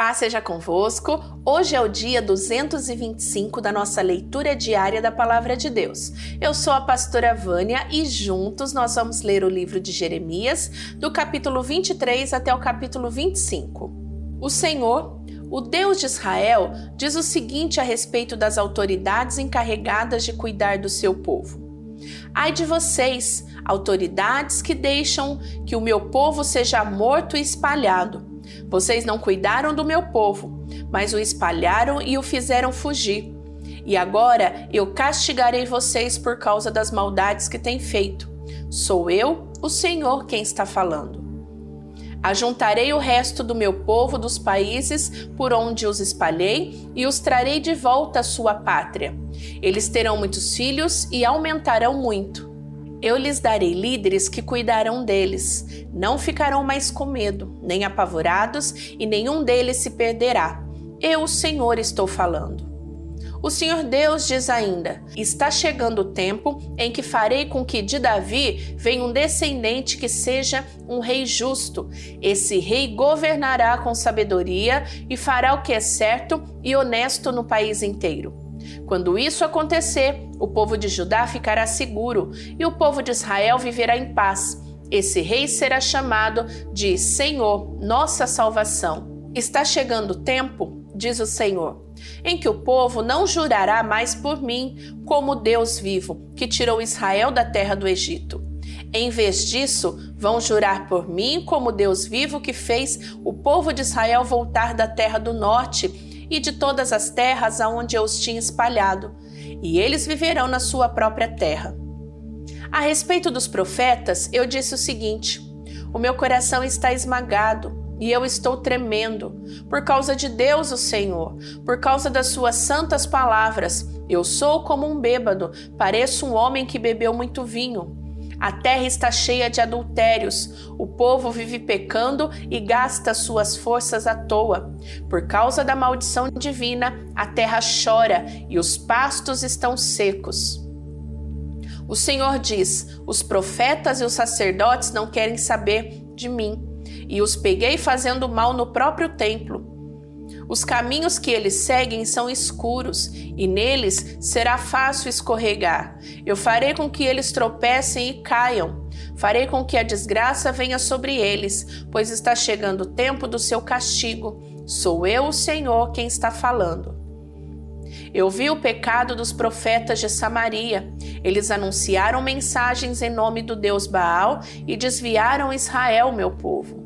Paz seja convosco. Hoje é o dia 225 da nossa leitura diária da Palavra de Deus. Eu sou a pastora Vânia e juntos nós vamos ler o livro de Jeremias, do capítulo 23 até o capítulo 25. O Senhor, o Deus de Israel, diz o seguinte a respeito das autoridades encarregadas de cuidar do seu povo: Ai de vocês, autoridades que deixam que o meu povo seja morto e espalhado vocês não cuidaram do meu povo, mas o espalharam e o fizeram fugir. E agora eu castigarei vocês por causa das maldades que têm feito. Sou eu, o Senhor, quem está falando. Ajuntarei o resto do meu povo dos países por onde os espalhei e os trarei de volta à sua pátria. Eles terão muitos filhos e aumentarão muito. Eu lhes darei líderes que cuidarão deles. Não ficarão mais com medo, nem apavorados, e nenhum deles se perderá. Eu, o Senhor, estou falando. O Senhor Deus diz ainda: Está chegando o tempo em que farei com que de Davi venha um descendente que seja um rei justo. Esse rei governará com sabedoria e fará o que é certo e honesto no país inteiro. Quando isso acontecer, o povo de Judá ficará seguro e o povo de Israel viverá em paz. Esse rei será chamado de Senhor, nossa salvação. Está chegando o tempo, diz o Senhor, em que o povo não jurará mais por mim como Deus vivo, que tirou Israel da terra do Egito. Em vez disso, vão jurar por mim como Deus vivo que fez o povo de Israel voltar da terra do norte e de todas as terras aonde eu os tinha espalhado, e eles viverão na sua própria terra. A respeito dos profetas, eu disse o seguinte: O meu coração está esmagado e eu estou tremendo, por causa de Deus, o Senhor, por causa das suas santas palavras. Eu sou como um bêbado, pareço um homem que bebeu muito vinho. A terra está cheia de adultérios, o povo vive pecando e gasta suas forças à toa. Por causa da maldição divina, a terra chora e os pastos estão secos. O Senhor diz: Os profetas e os sacerdotes não querem saber de mim, e os peguei fazendo mal no próprio templo. Os caminhos que eles seguem são escuros e neles será fácil escorregar. Eu farei com que eles tropecem e caiam. Farei com que a desgraça venha sobre eles, pois está chegando o tempo do seu castigo. Sou eu, o Senhor, quem está falando. Eu vi o pecado dos profetas de Samaria. Eles anunciaram mensagens em nome do Deus Baal e desviaram Israel, meu povo.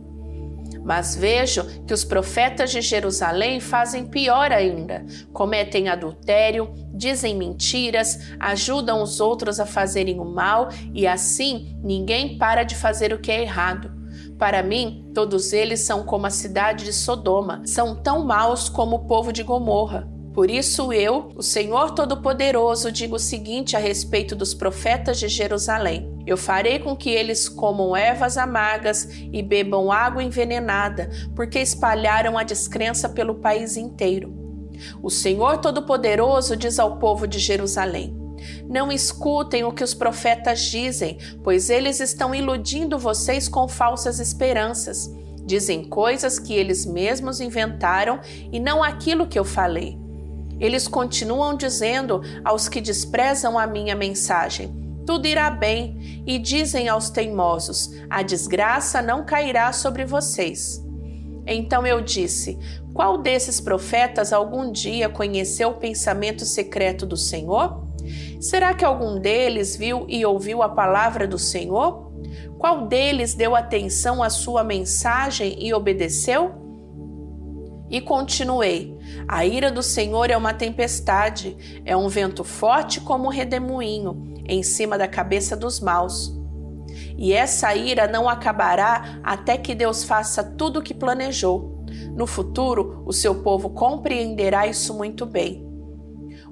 Mas vejo que os profetas de Jerusalém fazem pior ainda: cometem adultério, dizem mentiras, ajudam os outros a fazerem o mal e assim ninguém para de fazer o que é errado. Para mim, todos eles são como a cidade de Sodoma, são tão maus como o povo de Gomorra. Por isso eu, o Senhor Todo-Poderoso, digo o seguinte a respeito dos profetas de Jerusalém: Eu farei com que eles comam ervas amargas e bebam água envenenada, porque espalharam a descrença pelo país inteiro. O Senhor Todo-Poderoso diz ao povo de Jerusalém: Não escutem o que os profetas dizem, pois eles estão iludindo vocês com falsas esperanças. Dizem coisas que eles mesmos inventaram e não aquilo que eu falei. Eles continuam dizendo aos que desprezam a minha mensagem: tudo irá bem, e dizem aos teimosos: a desgraça não cairá sobre vocês. Então eu disse: Qual desses profetas algum dia conheceu o pensamento secreto do Senhor? Será que algum deles viu e ouviu a palavra do Senhor? Qual deles deu atenção à sua mensagem e obedeceu? E continuei: A ira do Senhor é uma tempestade, é um vento forte como um redemoinho em cima da cabeça dos maus. E essa ira não acabará até que Deus faça tudo o que planejou. No futuro, o seu povo compreenderá isso muito bem.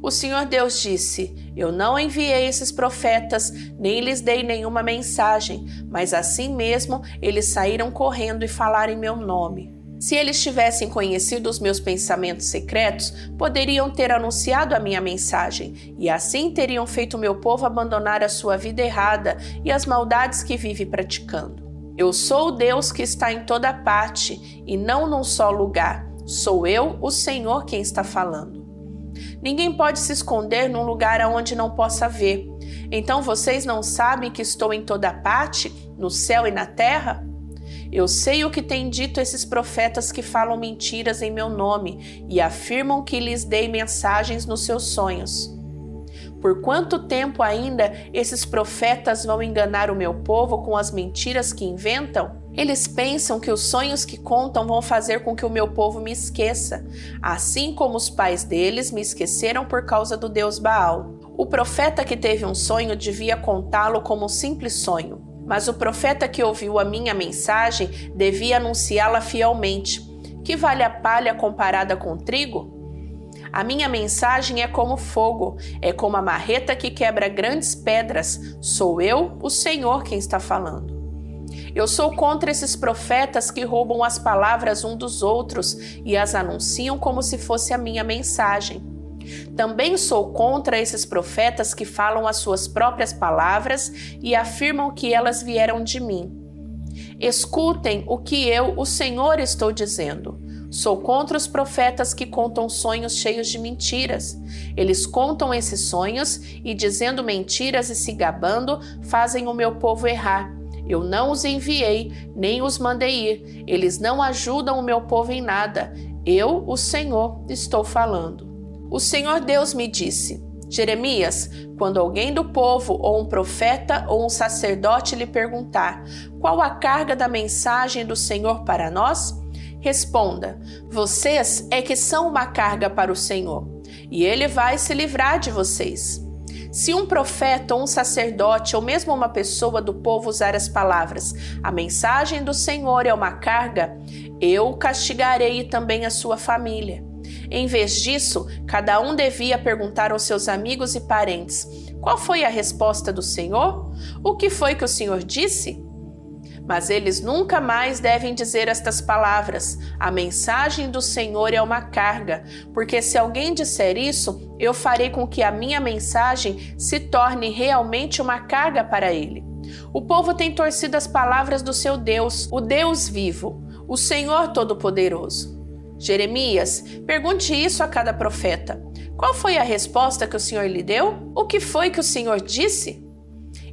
O Senhor Deus disse: Eu não enviei esses profetas, nem lhes dei nenhuma mensagem, mas assim mesmo eles saíram correndo e falaram em meu nome. Se eles tivessem conhecido os meus pensamentos secretos, poderiam ter anunciado a minha mensagem, e assim teriam feito meu povo abandonar a sua vida errada e as maldades que vive praticando. Eu sou o Deus que está em toda parte e não num só lugar. Sou eu, o Senhor, quem está falando. Ninguém pode se esconder num lugar aonde não possa ver. Então vocês não sabem que estou em toda parte, no céu e na terra? Eu sei o que têm dito esses profetas que falam mentiras em meu nome e afirmam que lhes dei mensagens nos seus sonhos. Por quanto tempo ainda esses profetas vão enganar o meu povo com as mentiras que inventam? Eles pensam que os sonhos que contam vão fazer com que o meu povo me esqueça, assim como os pais deles me esqueceram por causa do deus Baal. O profeta que teve um sonho devia contá-lo como um simples sonho. Mas o profeta que ouviu a minha mensagem devia anunciá-la fielmente. Que vale a palha comparada com trigo? A minha mensagem é como fogo, é como a marreta que quebra grandes pedras. Sou eu, o Senhor, quem está falando. Eu sou contra esses profetas que roubam as palavras um dos outros e as anunciam como se fosse a minha mensagem. Também sou contra esses profetas que falam as suas próprias palavras e afirmam que elas vieram de mim. Escutem o que eu, o Senhor, estou dizendo. Sou contra os profetas que contam sonhos cheios de mentiras. Eles contam esses sonhos e, dizendo mentiras e se gabando, fazem o meu povo errar. Eu não os enviei, nem os mandei ir. Eles não ajudam o meu povo em nada. Eu, o Senhor, estou falando. O Senhor Deus me disse: Jeremias, quando alguém do povo, ou um profeta, ou um sacerdote lhe perguntar qual a carga da mensagem do Senhor para nós, responda: Vocês é que são uma carga para o Senhor, e ele vai se livrar de vocês. Se um profeta ou um sacerdote ou mesmo uma pessoa do povo usar as palavras, a mensagem do Senhor é uma carga, eu castigarei também a sua família. Em vez disso, cada um devia perguntar aos seus amigos e parentes: Qual foi a resposta do Senhor? O que foi que o Senhor disse? Mas eles nunca mais devem dizer estas palavras: A mensagem do Senhor é uma carga, porque se alguém disser isso, eu farei com que a minha mensagem se torne realmente uma carga para ele. O povo tem torcido as palavras do seu Deus, o Deus vivo, o Senhor Todo-Poderoso. Jeremias, pergunte isso a cada profeta. Qual foi a resposta que o Senhor lhe deu? O que foi que o Senhor disse?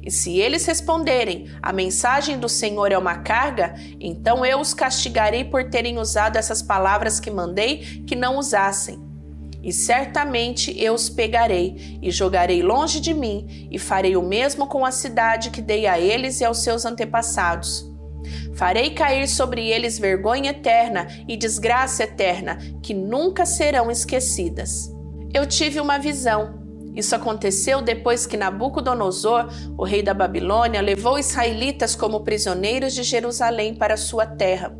E se eles responderem, a mensagem do Senhor é uma carga, então eu os castigarei por terem usado essas palavras que mandei que não usassem. E certamente eu os pegarei e jogarei longe de mim, e farei o mesmo com a cidade que dei a eles e aos seus antepassados. Farei cair sobre eles vergonha eterna e desgraça eterna, que nunca serão esquecidas. Eu tive uma visão. Isso aconteceu depois que Nabucodonosor, o rei da Babilônia, levou israelitas como prisioneiros de Jerusalém para sua terra.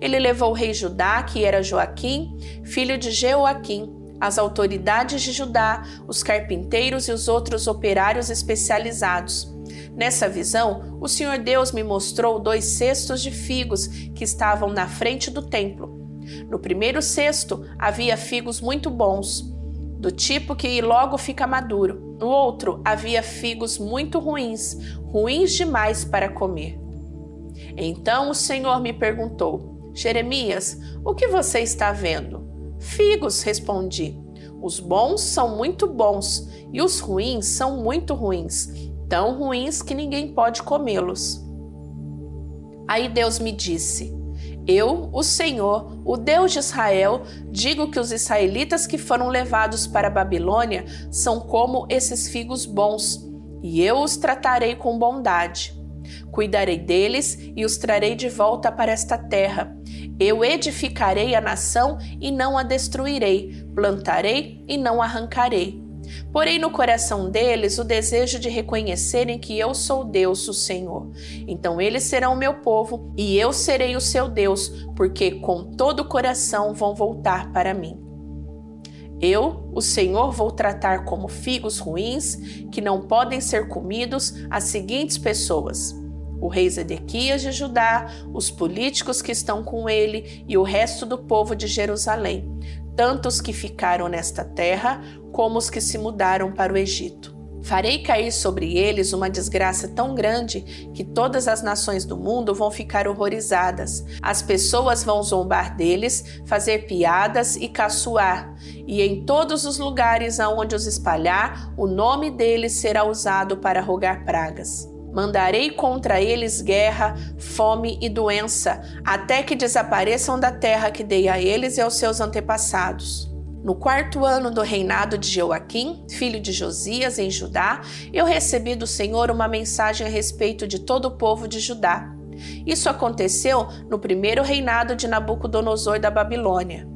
Ele levou o rei Judá, que era Joaquim, filho de Jeoaquim, as autoridades de Judá, os carpinteiros e os outros operários especializados Nessa visão, o Senhor Deus me mostrou dois cestos de figos que estavam na frente do templo. No primeiro cesto havia figos muito bons, do tipo que logo fica maduro. No outro havia figos muito ruins, ruins demais para comer. Então o Senhor me perguntou: Jeremias, o que você está vendo? Figos, respondi. Os bons são muito bons e os ruins são muito ruins tão ruins que ninguém pode comê-los. Aí Deus me disse: Eu, o Senhor, o Deus de Israel, digo que os israelitas que foram levados para a Babilônia são como esses figos bons, e eu os tratarei com bondade. Cuidarei deles e os trarei de volta para esta terra. Eu edificarei a nação e não a destruirei, plantarei e não arrancarei Porém, no coração deles o desejo de reconhecerem que eu sou Deus, o Senhor. Então eles serão meu povo e eu serei o seu Deus, porque com todo o coração vão voltar para mim. Eu, o Senhor, vou tratar como figos ruins que não podem ser comidos as seguintes pessoas: o rei Zedequias de Judá, os políticos que estão com ele e o resto do povo de Jerusalém, tanto os que ficaram nesta terra como os que se mudaram para o Egito. Farei cair sobre eles uma desgraça tão grande que todas as nações do mundo vão ficar horrorizadas. As pessoas vão zombar deles, fazer piadas e caçoar, e em todos os lugares aonde os espalhar, o nome deles será usado para rogar pragas. Mandarei contra eles guerra, fome e doença, até que desapareçam da terra que dei a eles e aos seus antepassados. No quarto ano do reinado de Joaquim, filho de Josias, em Judá, eu recebi do Senhor uma mensagem a respeito de todo o povo de Judá. Isso aconteceu no primeiro reinado de Nabucodonosor da Babilônia.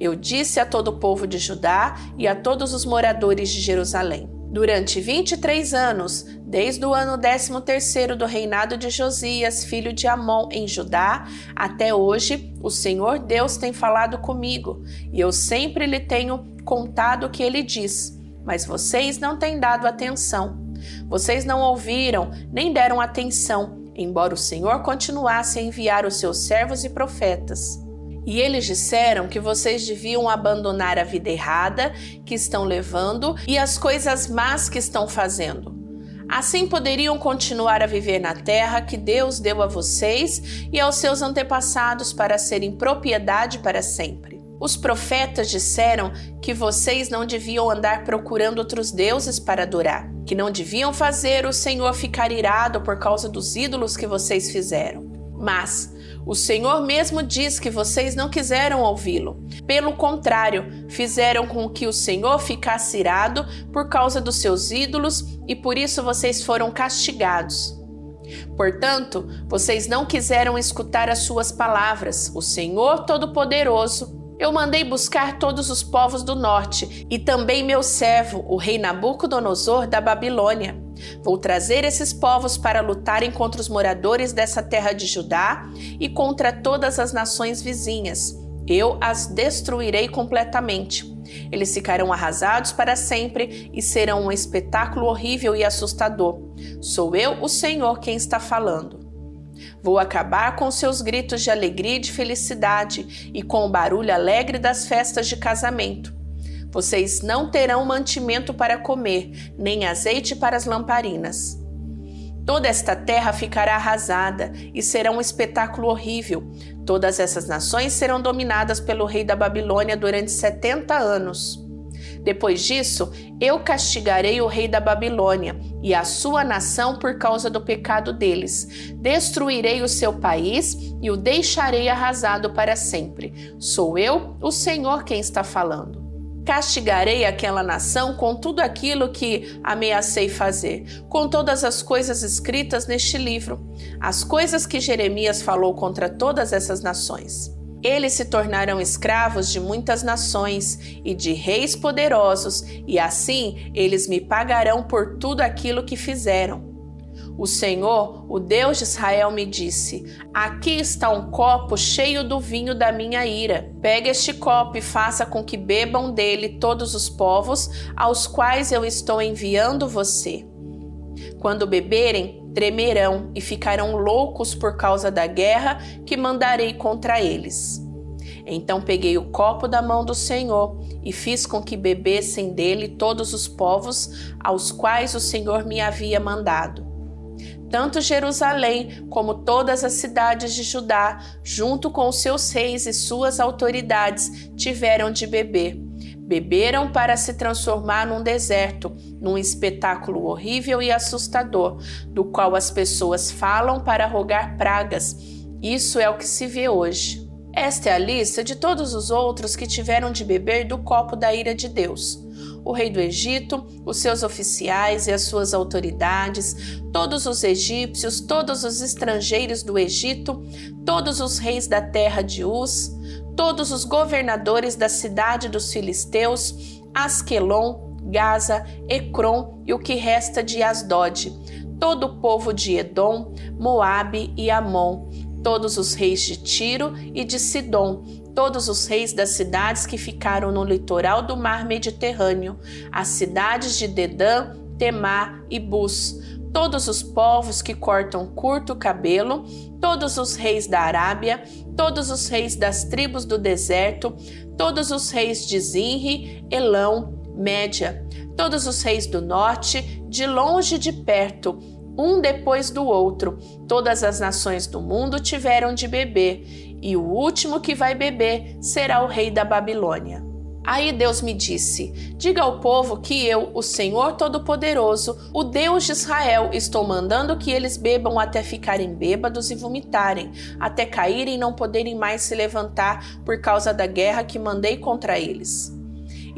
Eu disse a todo o povo de Judá e a todos os moradores de Jerusalém: Durante 23 anos, desde o ano 13 do reinado de Josias, filho de Amon, em Judá, até hoje, o Senhor Deus tem falado comigo, e eu sempre lhe tenho contado o que ele diz, mas vocês não têm dado atenção. Vocês não ouviram, nem deram atenção, embora o Senhor continuasse a enviar os seus servos e profetas. E eles disseram que vocês deviam abandonar a vida errada que estão levando e as coisas más que estão fazendo. Assim poderiam continuar a viver na terra que Deus deu a vocês e aos seus antepassados para serem propriedade para sempre. Os profetas disseram que vocês não deviam andar procurando outros deuses para adorar, que não deviam fazer o Senhor ficar irado por causa dos ídolos que vocês fizeram. Mas o Senhor mesmo diz que vocês não quiseram ouvi-lo. Pelo contrário, fizeram com que o Senhor ficasse irado por causa dos seus ídolos e por isso vocês foram castigados. Portanto, vocês não quiseram escutar as suas palavras. O Senhor Todo-Poderoso eu mandei buscar todos os povos do norte e também meu servo, o rei Nabucodonosor da Babilônia. Vou trazer esses povos para lutarem contra os moradores dessa terra de Judá e contra todas as nações vizinhas. Eu as destruirei completamente. Eles ficarão arrasados para sempre e serão um espetáculo horrível e assustador. Sou eu, o Senhor, quem está falando. Vou acabar com seus gritos de alegria e de felicidade e com o barulho alegre das festas de casamento. Vocês não terão mantimento para comer, nem azeite para as lamparinas. Toda esta terra ficará arrasada e será um espetáculo horrível. Todas essas nações serão dominadas pelo rei da Babilônia durante 70 anos. Depois disso, eu castigarei o rei da Babilônia e a sua nação por causa do pecado deles. Destruirei o seu país e o deixarei arrasado para sempre. Sou eu, o Senhor, quem está falando. Castigarei aquela nação com tudo aquilo que ameacei fazer, com todas as coisas escritas neste livro, as coisas que Jeremias falou contra todas essas nações. Eles se tornarão escravos de muitas nações e de reis poderosos, e assim eles me pagarão por tudo aquilo que fizeram. O Senhor, o Deus de Israel, me disse: Aqui está um copo cheio do vinho da minha ira. Pegue este copo e faça com que bebam dele todos os povos aos quais eu estou enviando você. Quando beberem, tremerão e ficarão loucos por causa da guerra que mandarei contra eles. Então peguei o copo da mão do Senhor e fiz com que bebessem dele todos os povos aos quais o Senhor me havia mandado. Tanto Jerusalém como todas as cidades de Judá, junto com seus reis e suas autoridades, tiveram de beber Beberam para se transformar num deserto, num espetáculo horrível e assustador, do qual as pessoas falam para rogar pragas. Isso é o que se vê hoje. Esta é a lista de todos os outros que tiveram de beber do copo da ira de Deus. O rei do Egito, os seus oficiais e as suas autoridades, todos os egípcios, todos os estrangeiros do Egito, todos os reis da terra de Uz, todos os governadores da cidade dos filisteus, Asquelon, Gaza, Ecrom e o que resta de Asdod, todo o povo de Edom, Moabe e Amon, todos os reis de Tiro e de Sidom, todos os reis das cidades que ficaram no litoral do mar Mediterrâneo, as cidades de Dedã, Temá e Bus, todos os povos que cortam curto cabelo, todos os reis da Arábia, todos os reis das tribos do deserto, todos os reis de Zinri, Elão, Média, todos os reis do norte, de longe e de perto, um depois do outro. Todas as nações do mundo tiveram de beber, e o último que vai beber será o rei da Babilônia. Aí Deus me disse: Diga ao povo que eu, o Senhor Todo-Poderoso, o Deus de Israel, estou mandando que eles bebam até ficarem bêbados e vomitarem, até caírem e não poderem mais se levantar por causa da guerra que mandei contra eles.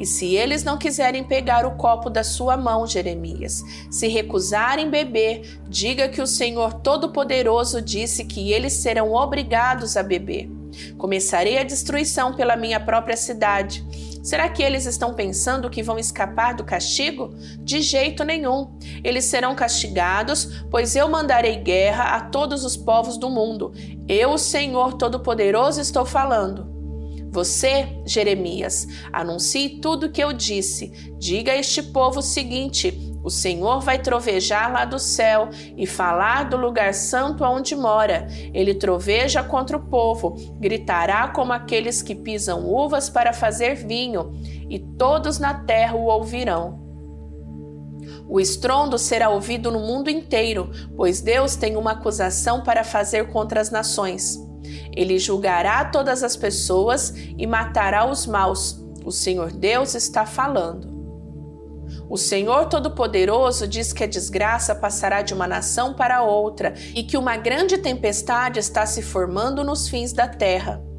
E se eles não quiserem pegar o copo da sua mão, Jeremias, se recusarem beber, diga que o Senhor Todo-Poderoso disse que eles serão obrigados a beber. Começarei a destruição pela minha própria cidade. Será que eles estão pensando que vão escapar do castigo? De jeito nenhum. Eles serão castigados, pois eu mandarei guerra a todos os povos do mundo. Eu, o Senhor Todo-Poderoso, estou falando. Você, Jeremias, anuncie tudo o que eu disse. Diga a este povo o seguinte: o Senhor vai trovejar lá do céu e falar do lugar santo onde mora. Ele troveja contra o povo, gritará como aqueles que pisam uvas para fazer vinho, e todos na terra o ouvirão. O estrondo será ouvido no mundo inteiro, pois Deus tem uma acusação para fazer contra as nações. Ele julgará todas as pessoas e matará os maus. O Senhor Deus está falando. O Senhor Todo-Poderoso diz que a desgraça passará de uma nação para outra e que uma grande tempestade está se formando nos fins da terra.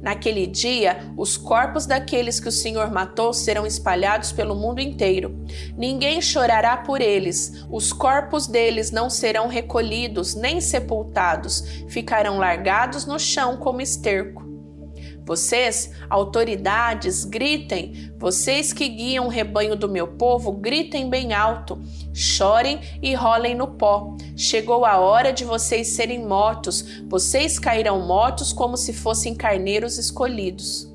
Naquele dia, os corpos daqueles que o Senhor matou serão espalhados pelo mundo inteiro. Ninguém chorará por eles, os corpos deles não serão recolhidos nem sepultados, ficarão largados no chão como esterco. Vocês, autoridades, gritem. Vocês que guiam o rebanho do meu povo, gritem bem alto. Chorem e rolem no pó. Chegou a hora de vocês serem mortos. Vocês cairão mortos como se fossem carneiros escolhidos.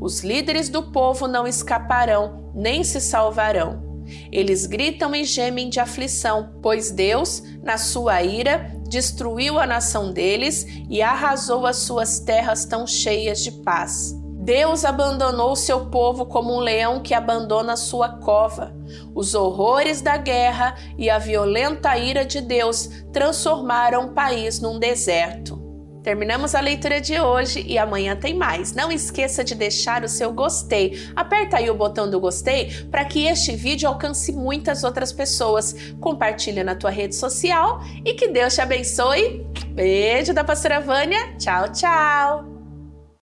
Os líderes do povo não escaparão, nem se salvarão. Eles gritam e gemem de aflição, pois Deus, na sua ira, destruiu a nação deles e arrasou as suas terras tão cheias de paz. Deus abandonou seu povo como um leão que abandona sua cova. Os horrores da guerra e a violenta ira de Deus transformaram o país num deserto. Terminamos a leitura de hoje e amanhã tem mais. Não esqueça de deixar o seu gostei. Aperta aí o botão do gostei para que este vídeo alcance muitas outras pessoas. Compartilha na tua rede social e que Deus te abençoe. Beijo da pastora Vânia. Tchau, tchau.